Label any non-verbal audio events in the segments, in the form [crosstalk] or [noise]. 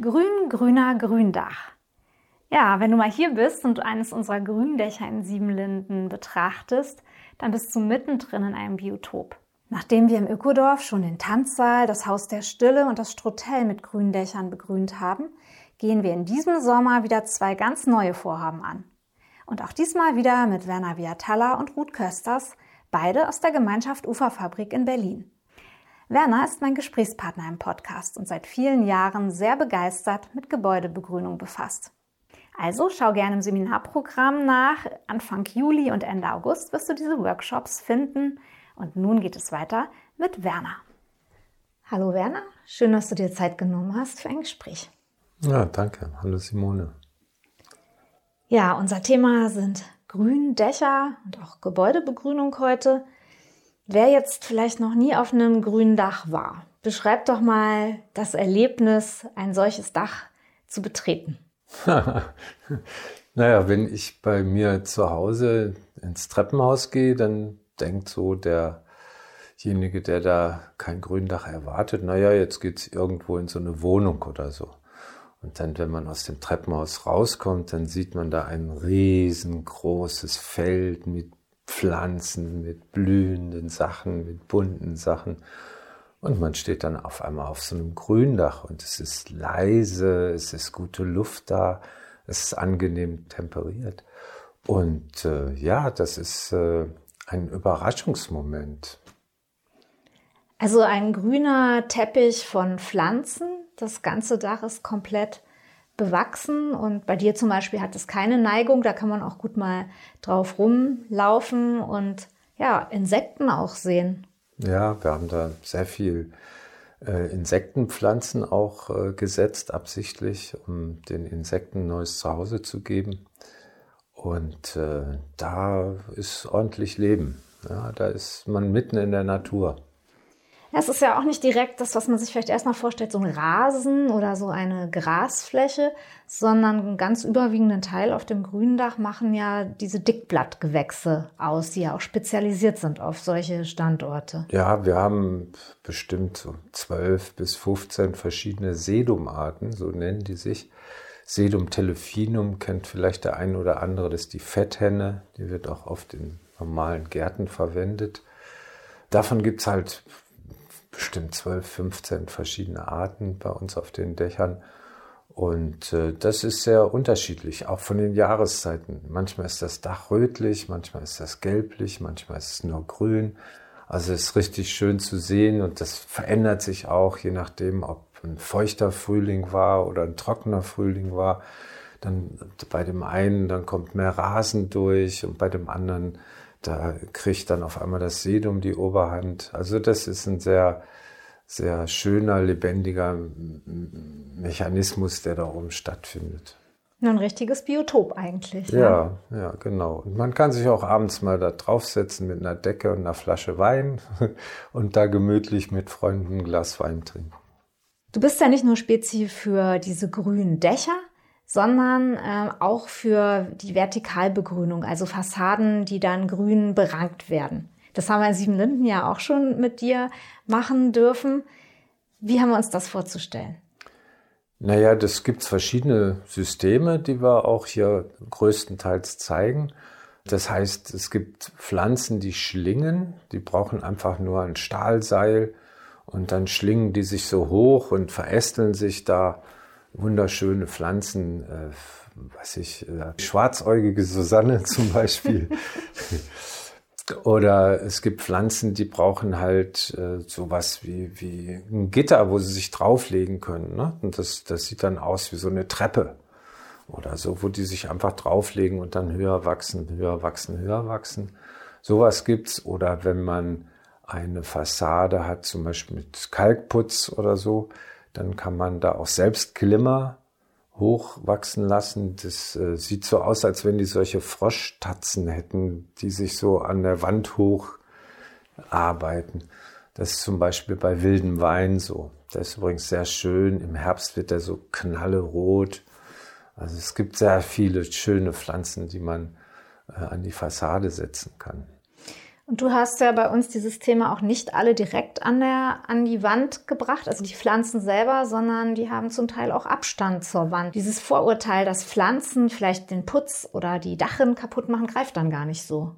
Grün, grüner Gründach. Ja, wenn du mal hier bist und eines unserer Gründächer in Siebenlinden betrachtest, dann bist du mittendrin in einem Biotop. Nachdem wir im Ökodorf schon den Tanzsaal, das Haus der Stille und das Strotell mit Gründächern begrünt haben, gehen wir in diesem Sommer wieder zwei ganz neue Vorhaben an. Und auch diesmal wieder mit Werner Viatalla und Ruth Kösters, beide aus der Gemeinschaft Uferfabrik in Berlin. Werner ist mein Gesprächspartner im Podcast und seit vielen Jahren sehr begeistert mit Gebäudebegrünung befasst. Also schau gerne im Seminarprogramm nach. Anfang Juli und Ende August wirst du diese Workshops finden. Und nun geht es weiter mit Werner. Hallo Werner, schön, dass du dir Zeit genommen hast für ein Gespräch. Ja, danke. Hallo Simone. Ja, unser Thema sind Gründächer und auch Gebäudebegrünung heute. Wer jetzt vielleicht noch nie auf einem grünen Dach war, beschreibt doch mal das Erlebnis, ein solches Dach zu betreten. [laughs] naja, wenn ich bei mir zu Hause ins Treppenhaus gehe, dann denkt so derjenige, der da kein Gründach erwartet, naja, jetzt geht's irgendwo in so eine Wohnung oder so. Und dann, wenn man aus dem Treppenhaus rauskommt, dann sieht man da ein riesengroßes Feld mit Pflanzen, mit blühenden Sachen, mit bunten Sachen. Und man steht dann auf einmal auf so einem Gründach und es ist leise, es ist gute Luft da, es ist angenehm temperiert. Und äh, ja, das ist äh, ein Überraschungsmoment. Also ein grüner Teppich von Pflanzen. Das ganze Dach ist komplett bewachsen und bei dir zum Beispiel hat es keine Neigung, da kann man auch gut mal drauf rumlaufen und ja, Insekten auch sehen. Ja, wir haben da sehr viel äh, Insektenpflanzen auch äh, gesetzt, absichtlich, um den Insekten neues Zuhause zu geben. Und äh, da ist ordentlich Leben. Ja, da ist man mitten in der Natur. Es ist ja auch nicht direkt das, was man sich vielleicht erstmal vorstellt, so ein Rasen oder so eine Grasfläche, sondern einen ganz überwiegenden Teil auf dem Gründach machen ja diese Dickblattgewächse aus, die ja auch spezialisiert sind auf solche Standorte. Ja, wir haben bestimmt so 12 bis 15 verschiedene Sedumarten, so nennen die sich. Sedum telephinum kennt vielleicht der ein oder andere, das ist die Fetthenne, die wird auch oft in normalen Gärten verwendet. Davon gibt es halt bestimmt 12, 15 verschiedene Arten bei uns auf den Dächern. Und äh, das ist sehr unterschiedlich, auch von den Jahreszeiten. Manchmal ist das Dach rötlich, manchmal ist das gelblich, manchmal ist es nur grün. Also es ist richtig schön zu sehen und das verändert sich auch, je nachdem, ob ein feuchter Frühling war oder ein trockener Frühling war. Dann bei dem einen, dann kommt mehr Rasen durch und bei dem anderen da kriegt dann auf einmal das Sedum die Oberhand. Also das ist ein sehr, sehr schöner, lebendiger Mechanismus, der da oben stattfindet. Ein richtiges Biotop eigentlich. Ja, ja, ja, genau. Und man kann sich auch abends mal da draufsetzen mit einer Decke und einer Flasche Wein [laughs] und da gemütlich mit Freunden ein Glas Wein trinken. Du bist ja nicht nur Spezi für diese grünen Dächer, sondern äh, auch für die Vertikalbegrünung, also Fassaden, die dann grün berankt werden. Das haben wir in Siebenlinden ja auch schon mit dir machen dürfen. Wie haben wir uns das vorzustellen? Naja, das gibt verschiedene Systeme, die wir auch hier größtenteils zeigen. Das heißt, es gibt Pflanzen, die schlingen, die brauchen einfach nur ein Stahlseil und dann schlingen die sich so hoch und verästeln sich da wunderschöne Pflanzen, äh, weiß ich, äh, schwarzäugige Susanne [laughs] zum Beispiel. Oder es gibt Pflanzen, die brauchen halt äh, sowas wie, wie ein Gitter, wo sie sich drauflegen können. Ne? Und das, das sieht dann aus wie so eine Treppe oder so, wo die sich einfach drauflegen und dann höher wachsen, höher wachsen, höher wachsen. Sowas gibt's. Oder wenn man eine Fassade hat, zum Beispiel mit Kalkputz oder so, dann kann man da auch selbst Glimmer hochwachsen lassen. Das äh, sieht so aus, als wenn die solche Froschtatzen hätten, die sich so an der Wand hoch arbeiten. Das ist zum Beispiel bei wildem Wein so. Der ist übrigens sehr schön. Im Herbst wird er so knallerot. Also es gibt sehr viele schöne Pflanzen, die man äh, an die Fassade setzen kann. Und du hast ja bei uns dieses Thema auch nicht alle direkt an, der, an die Wand gebracht, also die Pflanzen selber, sondern die haben zum Teil auch Abstand zur Wand. Dieses Vorurteil, dass Pflanzen vielleicht den Putz oder die Dachen kaputt machen, greift dann gar nicht so.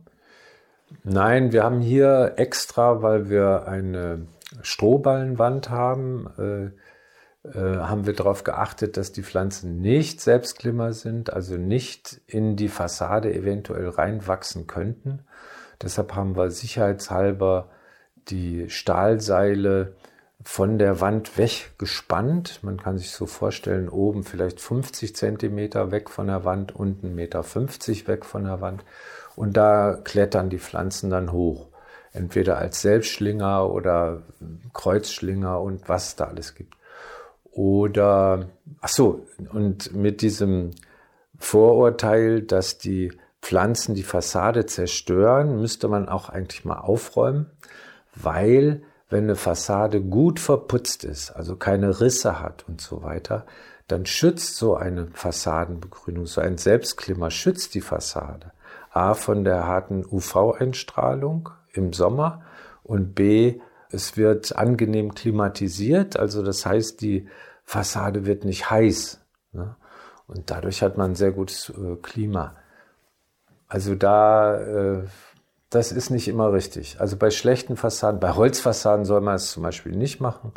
Nein, wir haben hier extra, weil wir eine Strohballenwand haben, äh, äh, haben wir darauf geachtet, dass die Pflanzen nicht Selbstklimmer sind, also nicht in die Fassade eventuell reinwachsen könnten Deshalb haben wir sicherheitshalber die Stahlseile von der Wand weggespannt. Man kann sich so vorstellen, oben vielleicht 50 Zentimeter weg von der Wand, unten 1,50 Meter weg von der Wand. Und da klettern die Pflanzen dann hoch. Entweder als Selbstschlinger oder Kreuzschlinger und was da alles gibt. Oder, ach so, und mit diesem Vorurteil, dass die Pflanzen die Fassade zerstören, müsste man auch eigentlich mal aufräumen, weil wenn eine Fassade gut verputzt ist, also keine Risse hat und so weiter, dann schützt so eine Fassadenbegrünung, so ein Selbstklimmer schützt die Fassade. A von der harten UV-Einstrahlung im Sommer und B, es wird angenehm klimatisiert, also das heißt, die Fassade wird nicht heiß. Ne? Und dadurch hat man ein sehr gutes äh, Klima. Also da, äh, das ist nicht immer richtig. Also bei schlechten Fassaden, bei Holzfassaden soll man es zum Beispiel nicht machen,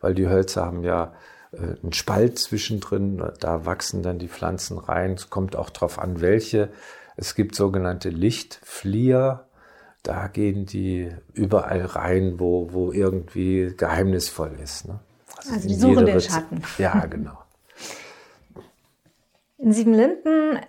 weil die Hölzer haben ja äh, einen Spalt zwischendrin, da wachsen dann die Pflanzen rein. Es kommt auch darauf an, welche. Es gibt sogenannte Lichtflieher, da gehen die überall rein, wo, wo irgendwie geheimnisvoll ist. Ne? Also, also die suchen den Schatten. Ja, genau. In Siebenlinden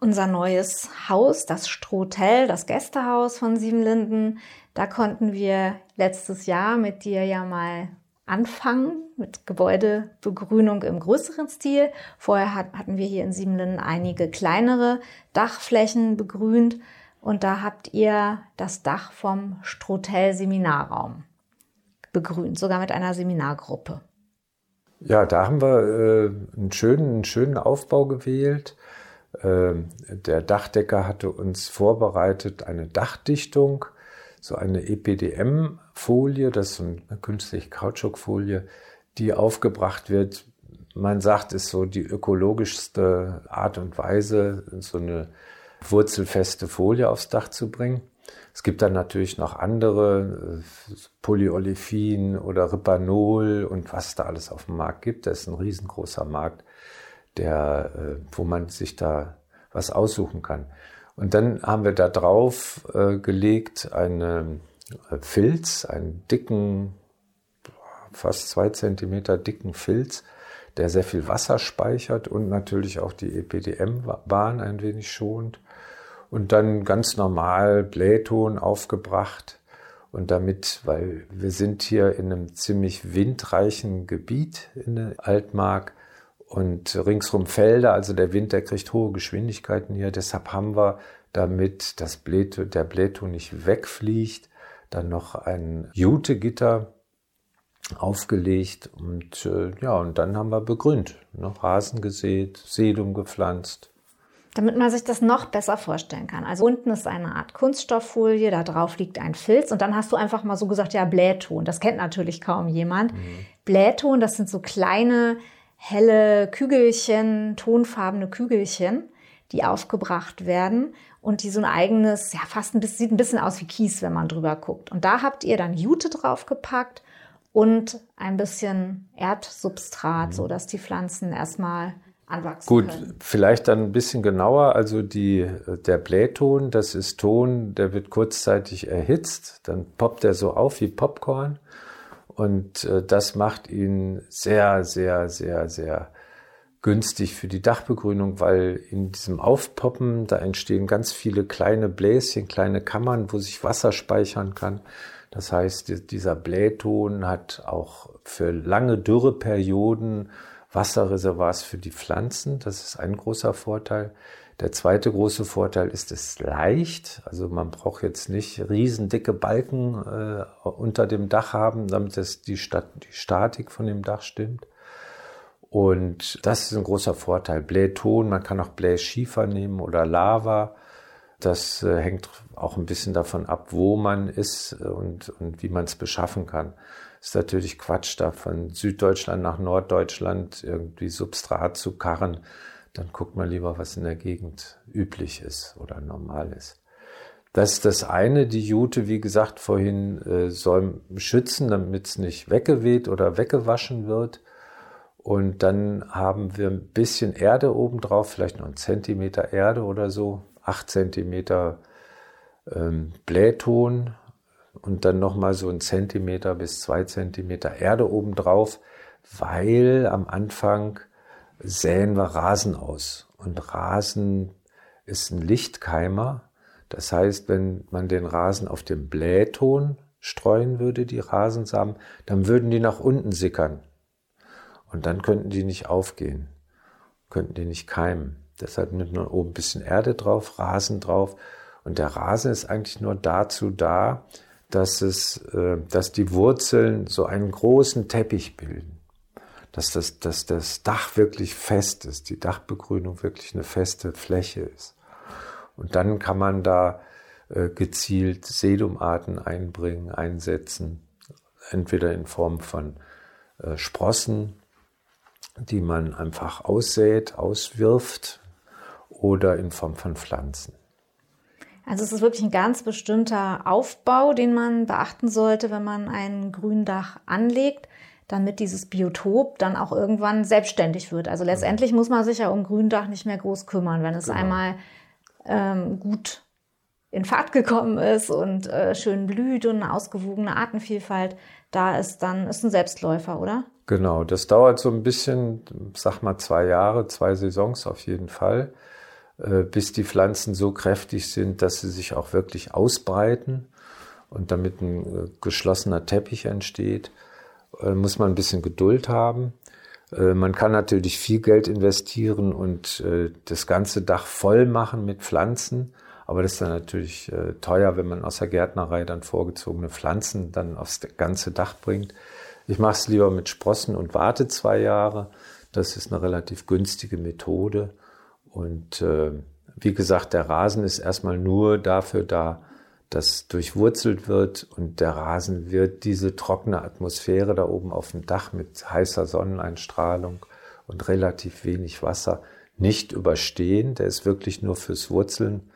unser neues Haus, das Strohtel, das Gästehaus von Siebenlinden. Da konnten wir letztes Jahr mit dir ja mal anfangen mit Gebäudebegrünung im größeren Stil. Vorher hatten wir hier in Siebenlinden einige kleinere Dachflächen begrünt und da habt ihr das Dach vom Strohtel Seminarraum begrünt, sogar mit einer Seminargruppe. Ja, da haben wir äh, einen, schönen, einen schönen Aufbau gewählt. Ähm, der Dachdecker hatte uns vorbereitet eine Dachdichtung, so eine EPDM-Folie, das ist eine künstliche Kautschukfolie, die aufgebracht wird. Man sagt, ist so die ökologischste Art und Weise, so eine wurzelfeste Folie aufs Dach zu bringen. Es gibt dann natürlich noch andere, äh, Polyolefin oder Ripanol und was da alles auf dem Markt gibt. Das ist ein riesengroßer Markt der, äh, wo man sich da was aussuchen kann. Und dann haben wir da drauf äh, gelegt einen äh, Filz, einen dicken, fast zwei Zentimeter dicken Filz, der sehr viel Wasser speichert und natürlich auch die EPDM-Bahn ein wenig schont. Und dann ganz normal Blähton aufgebracht. Und damit, weil wir sind hier in einem ziemlich windreichen Gebiet in der Altmark, und ringsrum Felder, also der Wind, der kriegt hohe Geschwindigkeiten hier. Deshalb haben wir, damit das Bläto, der Bläto nicht wegfliegt, dann noch ein Jutegitter aufgelegt und äh, ja, und dann haben wir begrünt, ne? Rasen gesät, Sedum gepflanzt. Damit man sich das noch besser vorstellen kann. Also unten ist eine Art Kunststofffolie, da drauf liegt ein Filz und dann hast du einfach mal so gesagt, ja, Blähton. Das kennt natürlich kaum jemand. Mhm. Blähton, das sind so kleine helle Kügelchen, tonfarbene Kügelchen, die aufgebracht werden und die so ein eigenes, ja fast ein bisschen, sieht ein bisschen aus wie Kies, wenn man drüber guckt. Und da habt ihr dann Jute draufgepackt und ein bisschen Erdsubstrat, mhm. so dass die Pflanzen erstmal anwachsen Gut, können. vielleicht dann ein bisschen genauer. Also die, der Blähton, das ist Ton, der wird kurzzeitig erhitzt, dann poppt er so auf wie Popcorn und äh, das macht ihn sehr, sehr, sehr, sehr günstig für die Dachbegrünung, weil in diesem Aufpoppen, da entstehen ganz viele kleine Bläschen, kleine Kammern, wo sich Wasser speichern kann. Das heißt, dieser Blähton hat auch für lange Dürreperioden Wasserreservoirs für die Pflanzen. Das ist ein großer Vorteil. Der zweite große Vorteil ist, es ist leicht. Also man braucht jetzt nicht riesendicke Balken äh, unter dem Dach haben, damit das die, Stat die Statik von dem Dach stimmt. Und das ist ein großer Vorteil. Blähton, man kann auch Blähschiefer nehmen oder Lava. Das äh, hängt auch ein bisschen davon ab, wo man ist und, und wie man es beschaffen kann. Ist natürlich Quatsch, da von Süddeutschland nach Norddeutschland irgendwie Substrat zu karren dann guckt man lieber, was in der Gegend üblich ist oder normal ist. Das ist das eine. Die Jute, wie gesagt, vorhin äh, soll schützen, damit es nicht weggeweht oder weggewaschen wird. Und dann haben wir ein bisschen Erde oben drauf, vielleicht noch einen Zentimeter Erde oder so, acht Zentimeter ähm, Blähton und dann nochmal so ein Zentimeter bis zwei Zentimeter Erde oben drauf, weil am Anfang säen wir Rasen aus. Und Rasen ist ein Lichtkeimer. Das heißt, wenn man den Rasen auf dem Blähton streuen würde, die Rasensamen, dann würden die nach unten sickern. Und dann könnten die nicht aufgehen, könnten die nicht keimen. Deshalb nimmt man oben ein bisschen Erde drauf, Rasen drauf. Und der Rasen ist eigentlich nur dazu da, dass es, äh, dass die Wurzeln so einen großen Teppich bilden dass das, dass das Dach wirklich fest ist, die Dachbegrünung wirklich eine feste Fläche ist. Und dann kann man da äh, gezielt Sedumarten einbringen, einsetzen, entweder in Form von äh, Sprossen, die man einfach aussät, auswirft, oder in Form von Pflanzen. Also es ist wirklich ein ganz bestimmter Aufbau, den man beachten sollte, wenn man ein Gründach anlegt damit dieses Biotop dann auch irgendwann selbstständig wird. Also letztendlich muss man sich ja um Gründach nicht mehr groß kümmern, wenn es genau. einmal ähm, gut in Fahrt gekommen ist und äh, schön blüht und eine ausgewogene Artenvielfalt da ist, dann ist ein Selbstläufer, oder? Genau, das dauert so ein bisschen, sag mal zwei Jahre, zwei Saisons auf jeden Fall, äh, bis die Pflanzen so kräftig sind, dass sie sich auch wirklich ausbreiten und damit ein äh, geschlossener Teppich entsteht äh, muss man ein bisschen Geduld haben. Äh, man kann natürlich viel Geld investieren und äh, das ganze Dach voll machen mit Pflanzen. Aber das ist dann natürlich teuer, wenn man aus der Gärtnerei dann vorgezogene Pflanzen dann aufs ganze Dach bringt. Ich mache es lieber mit Sprossen und warte zwei Jahre. Das ist eine relativ günstige Methode. Und wie gesagt, der Rasen ist erstmal nur dafür da, das durchwurzelt wird und der Rasen wird diese trockene Atmosphäre da oben auf dem Dach mit heißer Sonneneinstrahlung und relativ wenig Wasser nicht überstehen. Der ist wirklich nur fürs Wurzeln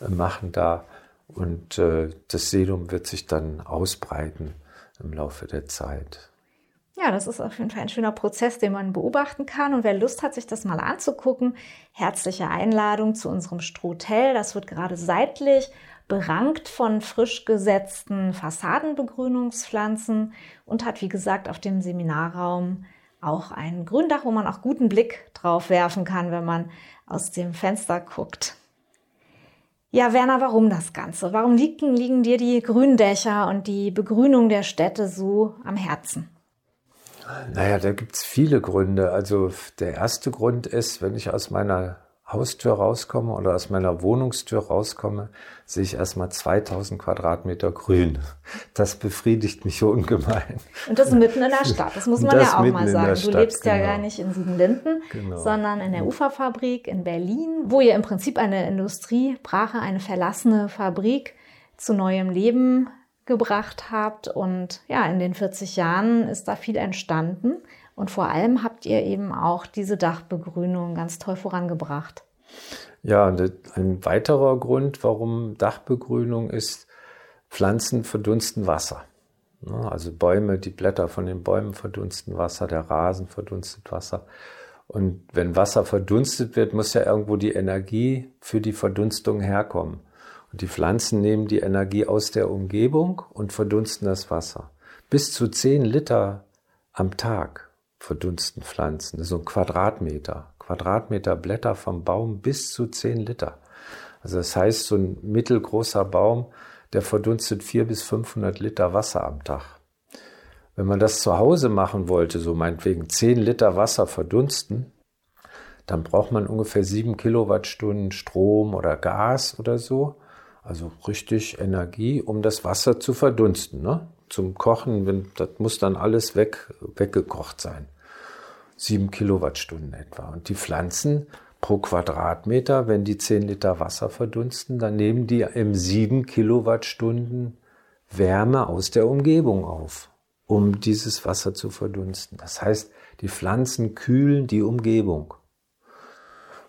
äh, machen da und äh, das Sedum wird sich dann ausbreiten im Laufe der Zeit. Ja, das ist auf jeden Fall ein schöner Prozess, den man beobachten kann. Und wer Lust hat, sich das mal anzugucken, herzliche Einladung zu unserem Strohtell. Das wird gerade seitlich berankt von frisch gesetzten Fassadenbegrünungspflanzen und hat, wie gesagt, auf dem Seminarraum auch ein Gründach, wo man auch guten Blick drauf werfen kann, wenn man aus dem Fenster guckt. Ja, Werner, warum das Ganze? Warum liegen, liegen dir die Gründächer und die Begrünung der Städte so am Herzen? Naja, da gibt es viele Gründe. Also der erste Grund ist, wenn ich aus meiner Haustür rauskomme oder aus meiner Wohnungstür rauskomme, sehe ich erstmal 2000 Quadratmeter Grün. Das befriedigt mich ungemein. Und das mitten in der Stadt, das muss man das ja auch mal sagen. Du lebst genau. ja gar nicht in Siebenlinden, genau. sondern in der Uferfabrik in Berlin, wo ihr im Prinzip eine Industriebrache, eine verlassene Fabrik zu neuem Leben gebracht habt. Und ja, in den 40 Jahren ist da viel entstanden. Und vor allem habt ihr eben auch diese Dachbegrünung ganz toll vorangebracht. Ja, ein weiterer Grund, warum Dachbegrünung ist, Pflanzen verdunsten Wasser. Also Bäume, die Blätter von den Bäumen verdunsten Wasser, der Rasen verdunstet Wasser. Und wenn Wasser verdunstet wird, muss ja irgendwo die Energie für die Verdunstung herkommen. Und die Pflanzen nehmen die Energie aus der Umgebung und verdunsten das Wasser. Bis zu 10 Liter am Tag verdunsten Pflanzen. Das ist so ein Quadratmeter. Quadratmeter Blätter vom Baum bis zu 10 Liter. Also das heißt, so ein mittelgroßer Baum, der verdunstet 400 bis 500 Liter Wasser am Tag. Wenn man das zu Hause machen wollte, so meinetwegen 10 Liter Wasser verdunsten, dann braucht man ungefähr 7 Kilowattstunden Strom oder Gas oder so. Also richtig Energie, um das Wasser zu verdunsten. Ne? Zum Kochen, wenn, das muss dann alles weg, weggekocht sein. 7 Kilowattstunden etwa. Und die Pflanzen pro Quadratmeter, wenn die 10 Liter Wasser verdunsten, dann nehmen die im 7 Kilowattstunden Wärme aus der Umgebung auf um dieses Wasser zu verdunsten. Das heißt, die Pflanzen kühlen die Umgebung.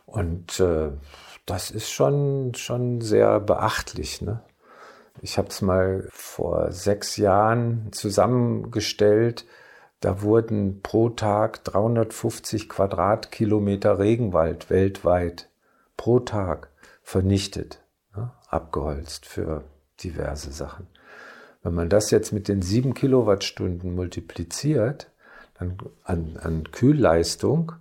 Und äh, das ist schon, schon sehr beachtlich. Ne? Ich habe es mal vor sechs Jahren zusammengestellt. Da wurden pro Tag 350 Quadratkilometer Regenwald weltweit pro Tag vernichtet, ne? abgeholzt für diverse Sachen. Wenn man das jetzt mit den sieben Kilowattstunden multipliziert, dann an, an Kühlleistung,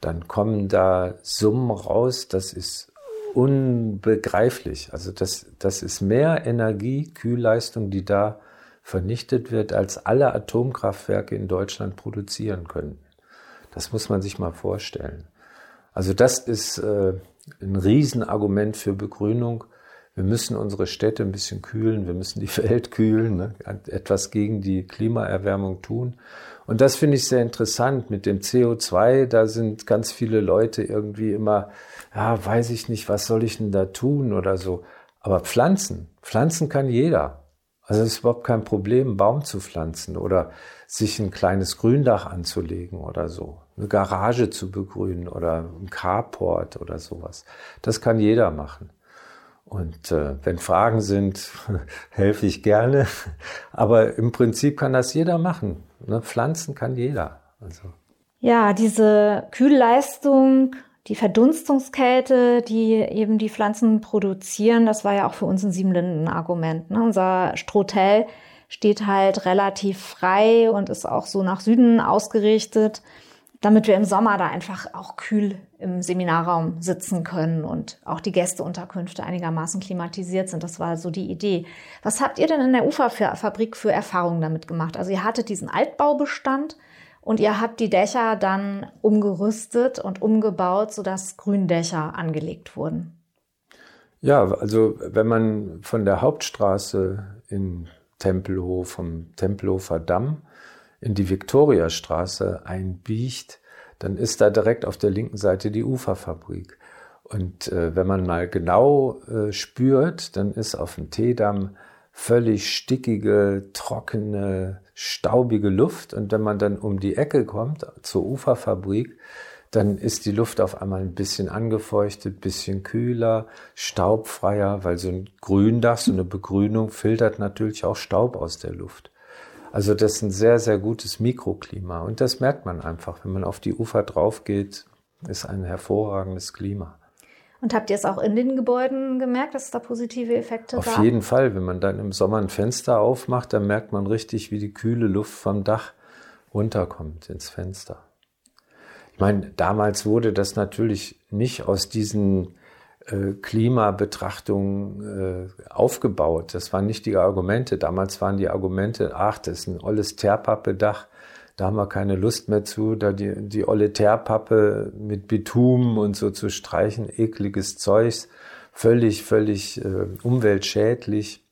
dann kommen da Summen raus, das ist unbegreiflich. Also das, das ist mehr Energie, Kühlleistung, die da vernichtet wird, als alle Atomkraftwerke in Deutschland produzieren können. Das muss man sich mal vorstellen. Also das ist äh, ein Riesenargument für Begrünung wir müssen unsere Städte ein bisschen kühlen, wir müssen die [laughs] Welt kühlen, ne? etwas gegen die Klimaerwärmung tun. Und das finde ich sehr interessant mit dem CO2. Da sind ganz viele Leute irgendwie immer, ja, weiß ich nicht, was soll ich denn da tun oder so. Aber Pflanzen, Pflanzen kann jeder. Also es ist überhaupt kein Problem, einen Baum zu pflanzen oder sich ein kleines Gründach anzulegen oder so. Eine Garage zu begrünen oder ein Carport oder sowas. Das kann jeder machen. Und äh, wenn Fragen sind, [laughs] helfe ich gerne. [laughs] Aber im Prinzip kann das jeder machen. Ne? Pflanzen kann jeder. Also. Ja, diese Kühlleistung, die Verdunstungskälte, die eben die Pflanzen produzieren, das war ja auch für uns ein Siebenlinden-Argument. Ne? Unser Strohtell steht halt relativ frei und ist auch so nach Süden ausgerichtet damit wir im Sommer da einfach auch kühl im Seminarraum sitzen können und auch die Gästeunterkünfte einigermaßen klimatisiert sind. Das war so die Idee. Was habt ihr denn in der Uferfabrik für Erfahrungen damit gemacht? Also ihr hattet diesen Altbaubestand und ihr habt die Dächer dann umgerüstet und umgebaut, sodass Gründächer angelegt wurden. Ja, also wenn man von der Hauptstraße in Tempelhof, vom Tempelhofer Damm in die Viktoriastraße einbiegt, dann ist da direkt auf der linken Seite die Uferfabrik. Und äh, wenn man mal genau äh, spürt, dann ist auf dem Teedamm völlig stickige, trockene, staubige Luft. Und wenn man dann um die Ecke kommt zur Uferfabrik, dann ist die Luft auf einmal ein bisschen angefeuchtet, bisschen kühler, staubfreier, weil so ein Gründach, so eine Begrünung filtert natürlich auch Staub aus der Luft. Also das ist ein sehr, sehr gutes Mikroklima. Und das merkt man einfach, wenn man auf die Ufer drauf geht, ist ein hervorragendes Klima. Und habt ihr es auch in den Gebäuden gemerkt, dass es da positive Effekte gab? Auf jeden Fall. Wenn man dann im Sommer ein Fenster aufmacht, dann merkt man richtig, wie die kühle Luft vom Dach runterkommt ins Fenster. Ich meine, damals wurde das natürlich nicht aus diesen äh, Klimabetrachtung äh, aufgebaut. Das waren nicht die Argumente. Damals waren die Argumente, ach, das ist ein olles Teerpappe-Dach, da haben wir keine Lust mehr zu, da die, die olle Teerpappe mit Bitumen und so zu streichen, ekliges Zeugs, völlig, völlig äh, umweltschädlich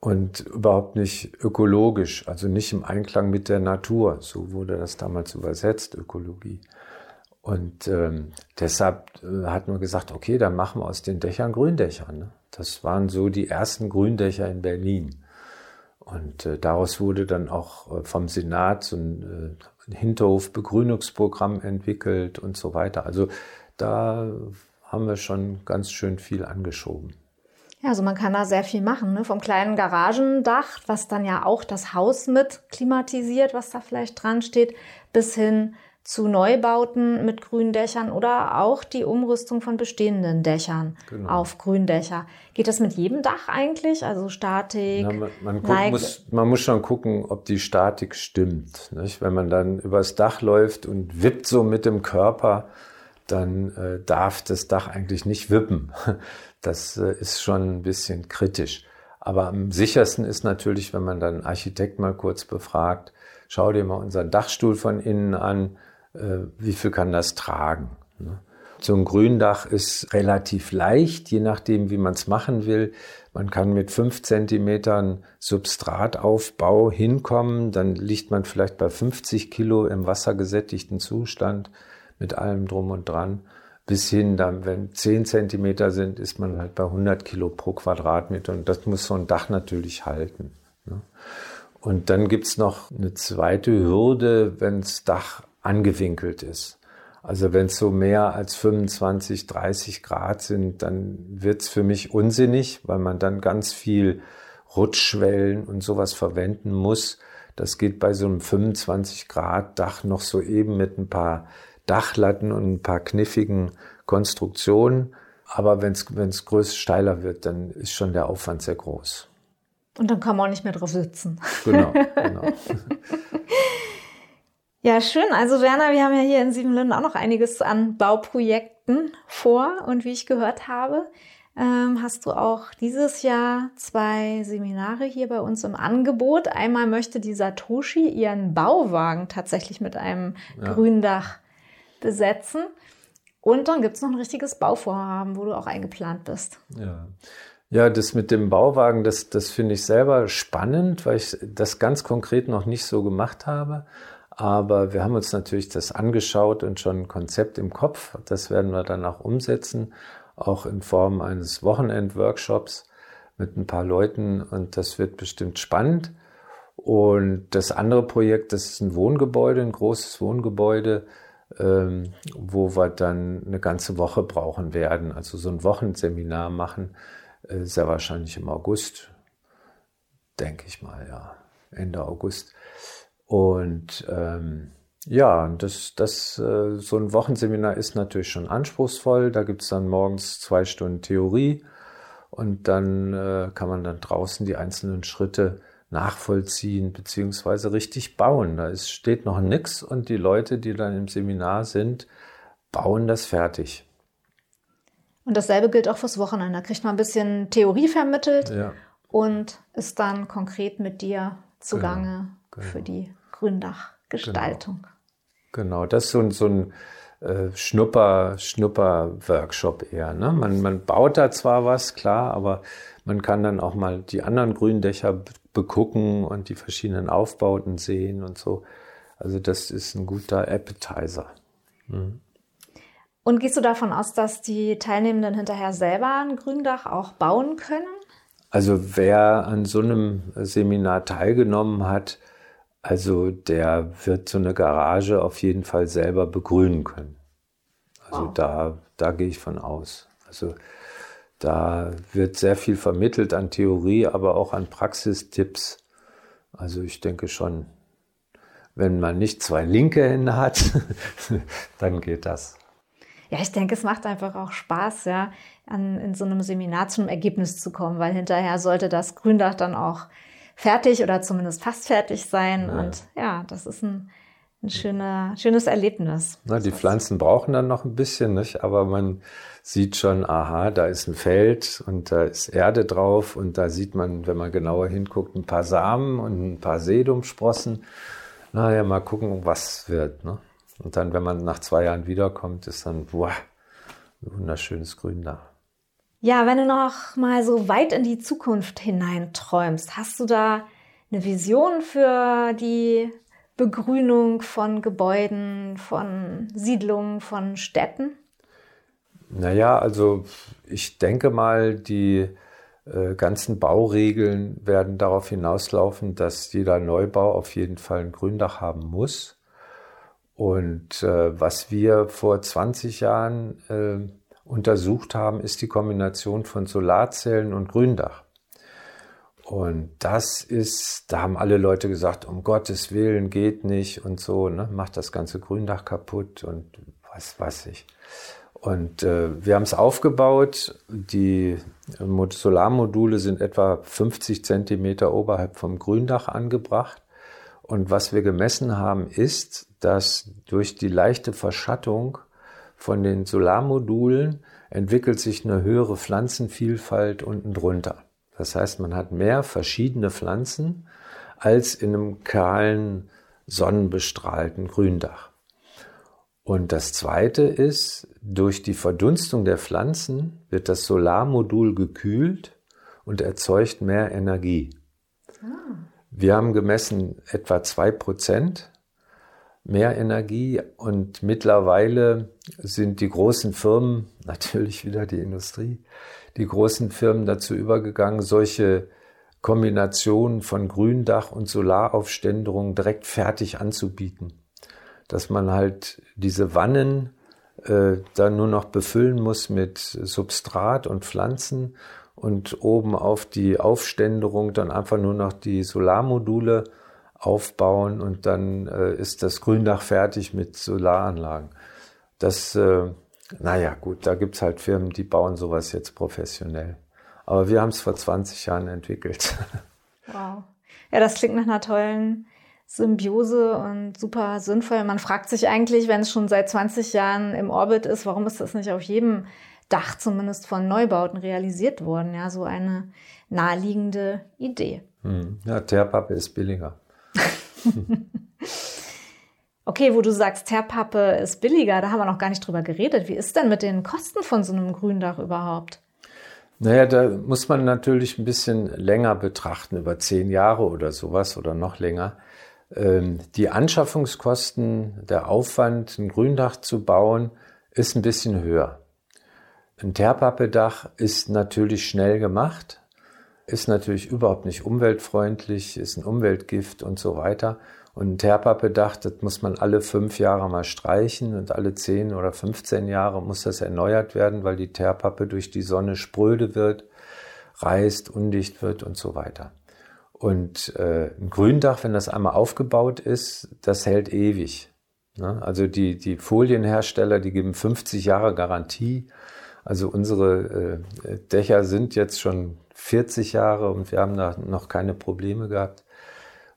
und überhaupt nicht ökologisch, also nicht im Einklang mit der Natur. So wurde das damals übersetzt, Ökologie. Und ähm, deshalb äh, hat man gesagt, okay, dann machen wir aus den Dächern Gründächer. Ne? Das waren so die ersten Gründächer in Berlin. Und äh, daraus wurde dann auch äh, vom Senat so ein, äh, Hinterhof-Begrünungsprogramm entwickelt und so weiter. Also da haben wir schon ganz schön viel angeschoben. Ja, also man kann da sehr viel machen, ne? vom kleinen Garagendach, was dann ja auch das Haus mit klimatisiert, was da vielleicht dran steht, bis hin zu Neubauten mit Gründächern oder auch die Umrüstung von bestehenden Dächern genau. auf Gründächer. Geht das mit jedem Dach eigentlich? Also Statik? Na, man, man, guck, muss, man, muss, schon gucken, ob die Statik stimmt. Nicht? Wenn man dann übers Dach läuft und wippt so mit dem Körper, dann äh, darf das Dach eigentlich nicht wippen. [laughs] Das äh, ist schon ein bisschen kritisch. Aber am sichersten ist natürlich, wenn man dann einen Architekt mal kurz befragt, schau dir mal unseren Dachstuhl von innen an, wie viel kann das tragen. Ne? So ein Gründach ist relativ leicht, je nachdem, wie man es machen will. Man kann mit fünf Zentimetern Substrataufbau hinkommen, dann liegt man vielleicht bei 50 Kilo im wassergesättigten Zustand mit allem drum und dran. Bis hin, dann, wenn 10 Zentimeter sind, ist man halt bei 100 Kilo pro Quadratmeter und das muss so ein Dach natürlich halten. Ne? Und dann gibt's noch eine zweite Hürde, wenn das Dach angewinkelt ist. Also wenn es so mehr als 25, 30 Grad sind, dann wird's für mich unsinnig, weil man dann ganz viel Rutschwellen und sowas verwenden muss. Das geht bei so einem 25 Grad Dach noch so eben mit ein paar Dachlatten und ein paar kniffigen Konstruktionen. Aber wenn es größer steiler wird, dann ist schon der Aufwand sehr groß. Und dann kann man auch nicht mehr drauf sitzen. Genau, [laughs] genau. Ja, schön. Also Werner, wir haben ja hier in Siebenlinden auch noch einiges an Bauprojekten vor. Und wie ich gehört habe, ähm, hast du auch dieses Jahr zwei Seminare hier bei uns im Angebot. Einmal möchte die Satoshi ihren Bauwagen tatsächlich mit einem ja. Gründach besetzen. Und dann gibt es noch ein richtiges Bauvorhaben, wo du auch eingeplant bist. Ja. Ja, das mit dem Bauwagen, das, das finde ich selber spannend, weil ich das ganz konkret noch nicht so gemacht habe. Aber wir haben uns natürlich das angeschaut und schon ein Konzept im Kopf. Das werden wir dann auch umsetzen, auch in Form eines Wochenend-Workshops mit ein paar Leuten. Und das wird bestimmt spannend. Und das andere Projekt, das ist ein Wohngebäude, ein großes Wohngebäude, ähm, wo wir dann eine ganze Woche brauchen werden. Also so ein Wochenseminar machen, äh, sehr wahrscheinlich im August, denke ich mal, ja, Ende August. Und ähm, ja, das, das, äh, so ein Wochenseminar ist natürlich schon anspruchsvoll. Da gibt es dann morgens zwei Stunden Theorie und dann äh, kann man dann draußen die einzelnen Schritte nachvollziehen beziehungsweise richtig bauen. Da ist, steht noch nichts und die Leute, die dann im Seminar sind, bauen das fertig. Und dasselbe gilt auch fürs Wochenende. Da kriegt man ein bisschen Theorie vermittelt ja. und ist dann konkret mit dir zugange genau, genau. für die Gründachgestaltung. Genau. genau, das ist so, so ein äh, Schnupper, Schnupper-Workshop eher. Ne? Man, man baut da zwar was, klar, aber man kann dann auch mal die anderen Gründächer begucken und die verschiedenen Aufbauten sehen und so. Also das ist ein guter Appetizer. Mhm. Und gehst du davon aus, dass die Teilnehmenden hinterher selber ein Gründach auch bauen können? Also wer an so einem Seminar teilgenommen hat, also der wird so eine Garage auf jeden Fall selber begrünen können. Also wow. da, da gehe ich von aus. Also da wird sehr viel vermittelt an Theorie, aber auch an Praxistipps. Also ich denke schon, wenn man nicht zwei linke Hände hat, [laughs] dann geht das. Ja, ich denke, es macht einfach auch Spaß, ja, an, in so einem Seminar zu einem Ergebnis zu kommen, weil hinterher sollte das Gründach dann auch fertig oder zumindest fast fertig sein. Ja. Und ja, das ist ein, ein schöner, schönes Erlebnis. Na, die Pflanzen brauchen dann noch ein bisschen, nicht? aber man sieht schon, aha, da ist ein Feld und da ist Erde drauf und da sieht man, wenn man genauer hinguckt, ein paar Samen und ein paar Sedumsprossen. Naja, mal gucken, was wird. Ne? Und dann, wenn man nach zwei Jahren wiederkommt, ist dann, boah, ein wunderschönes Grün da. Ja, wenn du noch mal so weit in die Zukunft hineinträumst, hast du da eine Vision für die Begrünung von Gebäuden, von Siedlungen, von Städten? Naja, also ich denke mal, die äh, ganzen Bauregeln werden darauf hinauslaufen, dass jeder Neubau auf jeden Fall ein Gründach haben muss. Und äh, was wir vor 20 Jahren äh, untersucht haben, ist die Kombination von Solarzellen und Gründach. Und das ist, da haben alle Leute gesagt, um Gottes Willen geht nicht und so, ne, macht das ganze Gründach kaputt und was weiß ich. Und äh, wir haben es aufgebaut. Die Solarmodule sind etwa 50 Zentimeter oberhalb vom Gründach angebracht. Und was wir gemessen haben, ist, dass durch die leichte Verschattung von den Solarmodulen entwickelt sich eine höhere Pflanzenvielfalt unten drunter. Das heißt, man hat mehr verschiedene Pflanzen als in einem kahlen, sonnenbestrahlten Gründach. Und das Zweite ist, durch die Verdunstung der Pflanzen wird das Solarmodul gekühlt und erzeugt mehr Energie. Ah. Wir haben gemessen etwa zwei Prozent mehr Energie und mittlerweile sind die großen Firmen, [laughs] natürlich wieder die Industrie, die großen Firmen dazu übergegangen, solche Kombinationen von Gründach und Solaraufständerung direkt fertig anzubieten. Dass man halt diese Wannen äh, dann nur noch befüllen muss mit Substrat und Pflanzen und oben auf die Aufständerung dann einfach nur noch die Solarmodule aufbauen und dann äh, ist das Gründach fertig mit Solaranlagen. Das, äh, naja, gut, da gibt's halt Firmen, die bauen sowas jetzt professionell. Aber wir haben es vor 20 Jahren entwickelt. [laughs] Wow. Ja, das klingt nach einer tollen Symbiose und super sinnvoll. Man fragt sich eigentlich, wenn es schon seit 20 Jahren im Orbit ist, warum ist das nicht auf jedem Dach zumindest von Neubauten realisiert worden? Ja, so eine naheliegende Idee. Hm. Ja, Teerpappe ist billiger. [laughs] okay, wo du sagst, Teerpappe ist billiger, da haben wir noch gar nicht drüber geredet. Wie ist denn mit den Kosten von so einem Gründach überhaupt? Naja, da muss man natürlich ein bisschen länger betrachten, über zehn Jahre oder sowas oder noch länger. Ähm, die Anschaffungskosten, der Aufwand, ein Gründach zu bauen, ist ein bisschen höher. Ein Teerpappedach ist natürlich schnell gemacht, ist natürlich überhaupt nicht umweltfreundlich, ist ein Umweltgift und so weiter. Und ein Teerpappedach, das muss man alle fünf Jahre mal streichen und alle zehn oder 15 Jahre muss das erneuert werden, weil die Teerpappe durch die Sonne spröde wird, reißt, undicht wird und so weiter. Und äh, ein Gründach, wenn das einmal aufgebaut ist, das hält ewig. Ne? Also die, die Folienhersteller, die geben 50 Jahre Garantie. Also unsere äh, Dächer sind jetzt schon 40 Jahre und wir haben da noch keine Probleme gehabt.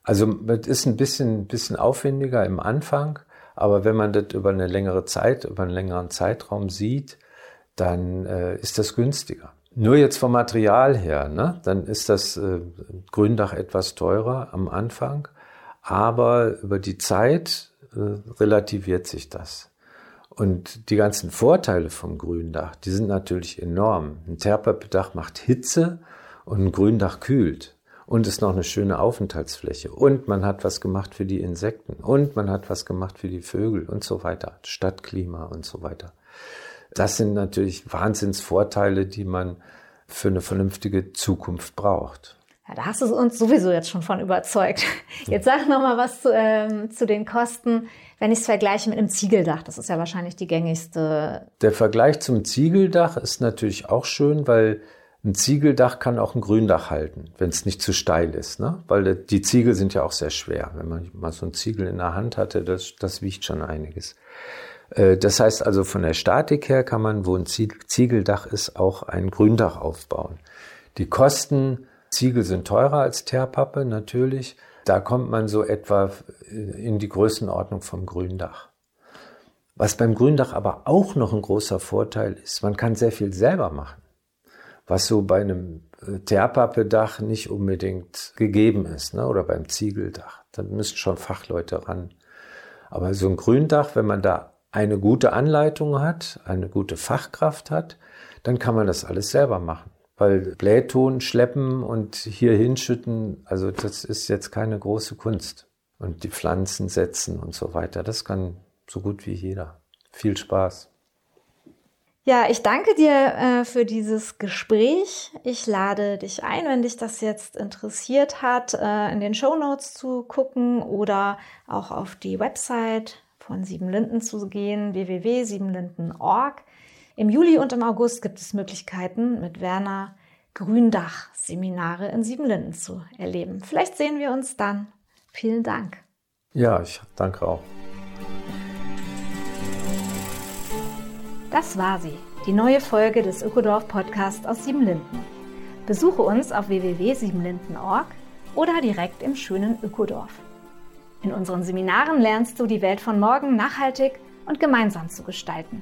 Also das ist ein bisschen, bisschen aufwendiger im Anfang, aber wenn man das über eine längere Zeit, über einen längeren Zeitraum sieht, dann äh, ist das günstiger. Nur jetzt vom Material her, ne, dann ist das äh, Gründach etwas teurer am Anfang, aber über die Zeit äh, relativiert sich das. Und die ganzen Vorteile vom Gründach, die sind natürlich enorm. Ein Terpapdach macht Hitze und ein Gründach kühlt und ist noch eine schöne Aufenthaltsfläche und man hat was gemacht für die Insekten und man hat was gemacht für die Vögel und so weiter, Stadtklima und so weiter. Das sind natürlich Wahnsinnsvorteile, die man für eine vernünftige Zukunft braucht. Ja, da hast du uns sowieso jetzt schon von überzeugt. Jetzt sag noch mal was zu, ähm, zu den Kosten, wenn ich es vergleiche mit einem Ziegeldach. Das ist ja wahrscheinlich die gängigste. Der Vergleich zum Ziegeldach ist natürlich auch schön, weil ein Ziegeldach kann auch ein Gründach halten, wenn es nicht zu steil ist, ne? Weil die Ziegel sind ja auch sehr schwer. Wenn man mal so ein Ziegel in der Hand hatte, das, das wiegt schon einiges. Äh, das heißt also, von der Statik her kann man, wo ein Ziegeldach ist, auch ein Gründach aufbauen. Die Kosten, Ziegel sind teurer als Teerpappe, natürlich. Da kommt man so etwa in die Größenordnung vom Gründach. Was beim Gründach aber auch noch ein großer Vorteil ist, man kann sehr viel selber machen was so bei einem äh, Teerpappedach nicht unbedingt gegeben ist, ne? oder beim Ziegeldach. Da müssen schon Fachleute ran. Aber so ein Gründach, wenn man da eine gute Anleitung hat, eine gute Fachkraft hat, dann kann man das alles selber machen. Weil Blähton schleppen und hier hinschütten, also das ist jetzt keine große Kunst. Und die Pflanzen setzen und so weiter, das kann so gut wie jeder. Viel Spaß. Ja, ich danke dir äh, für dieses Gespräch. Ich lade dich ein, wenn dich das jetzt interessiert hat, äh, in den Show Notes zu gucken oder auch auf die Website von Siebenlinden zu gehen, www.siebenlinden.org. Im Juli und im August gibt es Möglichkeiten, mit Werner Gründach Seminare in Siebenlinden zu erleben. Vielleicht sehen wir uns dann. Vielen Dank. Ja, ich danke auch. Das war sie, die neue Folge des Ökodorf Podcast aus Siebenlinden. Besuche uns auf www.siebenlinden.org oder direkt im schönen Ökodorf. In unseren Seminaren lernst du die Welt von morgen nachhaltig und gemeinsam zu gestalten.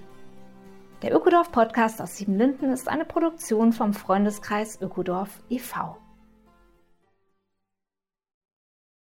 Der Ökodorf Podcast aus Siebenlinden ist eine Produktion vom Freundeskreis Ökodorf e.V.